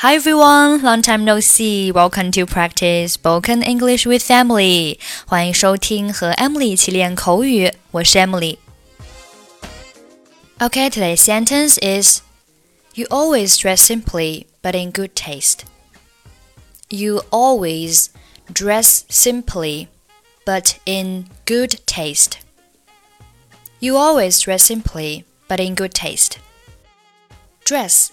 Hi everyone, long time no see. Welcome to practice spoken English with Emily. 欢迎收听和 Emily 一起练口语，我是 Emily。Okay, today's sentence is You always dress simply but in good taste. You always dress simply but in good taste. You always dress simply but in good taste. Dress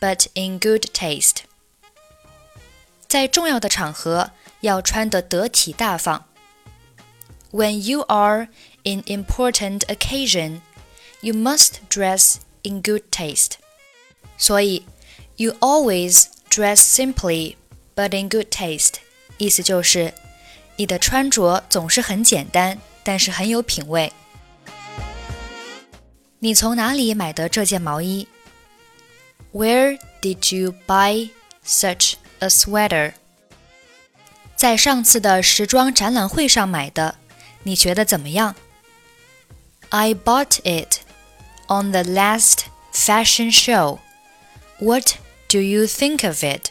but in good taste. 在重要的场合要穿得得体大方。When you are in important occasion, you must dress in good taste. 所以，you always dress simply but in good taste，意思就是你的穿着总是很简单，但是很有品味。你从哪里买的这件毛衣 ？where did you buy such a sweater? 在上次的时装展览会上买的，你觉得怎么样？I bought it on the last fashion show. What do you think of it?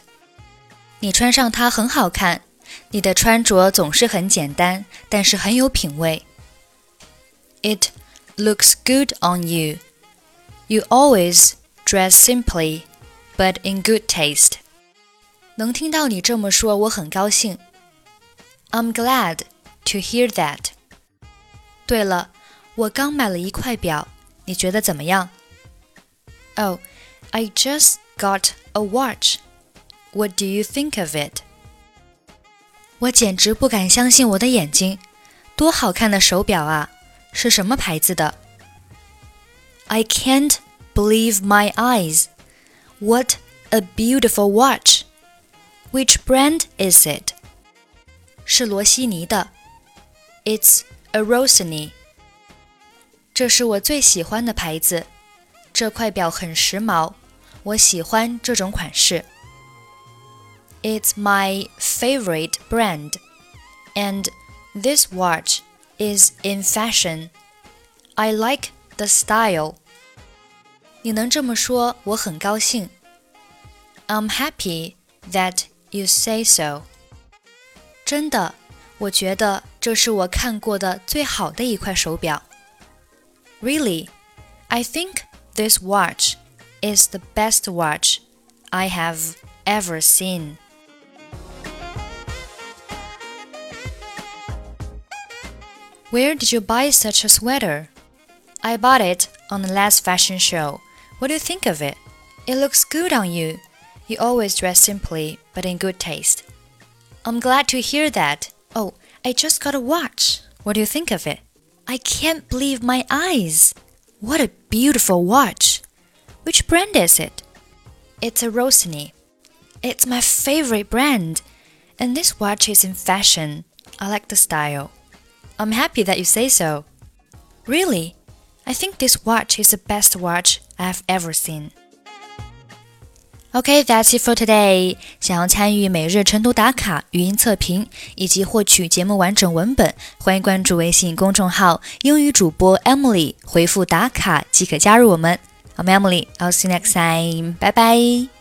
你穿上它很好看。你的穿着总是很简单，但是很有品味。It looks good on you. You always dress simply, but in good taste. 能听到你这么说，我很高兴。I'm glad to hear that. 对了，我刚买了一块表，你觉得怎么样？Oh, I just got a watch. What do you think of it? 我简直不敢相信我的眼睛，多好看的手表啊！是什么牌子的？I can't believe my eyes. What a beautiful watch! Which brand is it? 是罗西尼的。It's a Rossini。这是我最喜欢的牌子。这块表很时髦，我喜欢这种款式。It's my favorite brand, and this watch is in fashion. I like the style. 你能这么说，我很高兴。I'm happy that you say so. 真的，我觉得这是我看过的最好的一块手表。Really, I think this watch is the best watch I have ever seen. Where did you buy such a sweater? I bought it on the last fashion show. What do you think of it? It looks good on you. You always dress simply, but in good taste. I'm glad to hear that. Oh, I just got a watch. What do you think of it? I can't believe my eyes. What a beautiful watch. Which brand is it? It's a Rossini. It's my favorite brand. And this watch is in fashion. I like the style. I'm happy that you say so. Really? I think this watch is the best watch I've ever seen. Okay, that's it for today. 想要参与每日晨读打卡、语音测评以及获取节目完整文本，欢迎关注微信公众号“英语主播 Emily”，回复“打卡”即可加入我们。I'm Emily. I'll see you next time. Bye bye.